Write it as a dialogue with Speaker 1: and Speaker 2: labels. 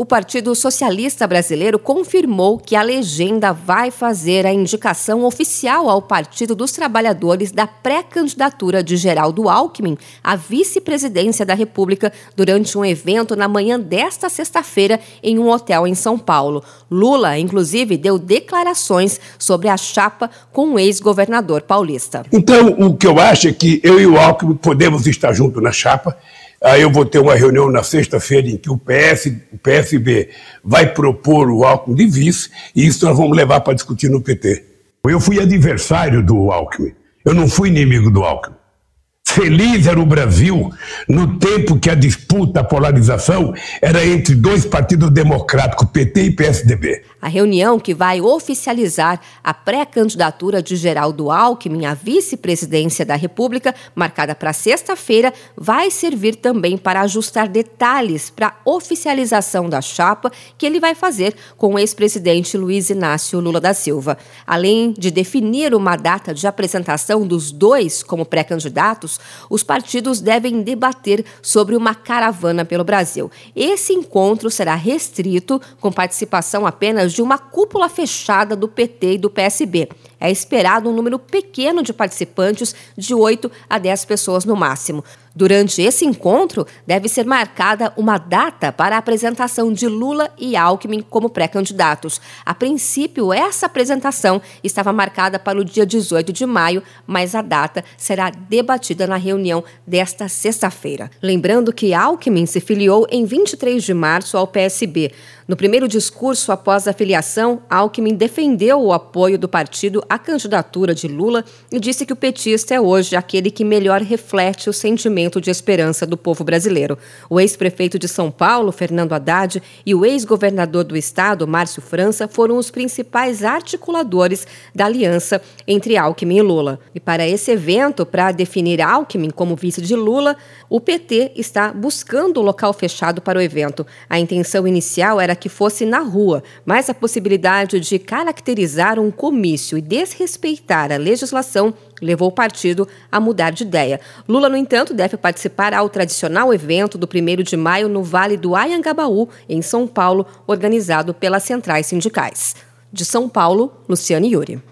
Speaker 1: O Partido Socialista Brasileiro confirmou que a legenda vai fazer a indicação oficial ao Partido dos Trabalhadores da pré-candidatura de Geraldo Alckmin à vice-presidência da República durante um evento na manhã desta sexta-feira em um hotel em São Paulo. Lula, inclusive, deu declarações sobre a chapa com o ex-governador paulista.
Speaker 2: Então, o que eu acho é que eu e o Alckmin podemos estar juntos na chapa. Aí eu vou ter uma reunião na sexta-feira em que o, PS, o PSB vai propor o Alckmin de vice, e isso nós vamos levar para discutir no PT. Eu fui adversário do Alckmin, eu não fui inimigo do Alckmin. Feliz era o Brasil no tempo que a disputa, a polarização era entre dois partidos democráticos, PT e PSDB.
Speaker 1: A reunião que vai oficializar a pré-candidatura de Geraldo Alckmin à vice-presidência da República, marcada para sexta-feira, vai servir também para ajustar detalhes para a oficialização da chapa que ele vai fazer com o ex-presidente Luiz Inácio Lula da Silva. Além de definir uma data de apresentação dos dois como pré-candidatos, os partidos devem debater sobre uma caravana pelo Brasil. Esse encontro será restrito, com participação apenas de uma cúpula fechada do PT e do PSB. É esperado um número pequeno de participantes, de 8 a 10 pessoas no máximo. Durante esse encontro, deve ser marcada uma data para a apresentação de Lula e Alckmin como pré-candidatos. A princípio, essa apresentação estava marcada para o dia 18 de maio, mas a data será debatida na reunião desta sexta-feira. Lembrando que Alckmin se filiou em 23 de março ao PSB. No primeiro discurso após a filiação, Alckmin defendeu o apoio do partido à candidatura de Lula e disse que o petista é hoje aquele que melhor reflete o sentimento de esperança do povo brasileiro. O ex-prefeito de São Paulo, Fernando Haddad, e o ex-governador do estado, Márcio França, foram os principais articuladores da aliança entre Alckmin e Lula. E para esse evento, para definir Alckmin como vice de Lula, o PT está buscando um local fechado para o evento. A intenção inicial era que fosse na rua, mas a possibilidade de caracterizar um comício e desrespeitar a legislação levou o partido a mudar de ideia. Lula, no entanto, deve participar ao tradicional evento do 1 de maio no Vale do Ayangabaú, em São Paulo, organizado pelas centrais sindicais. De São Paulo, Luciane Yuri.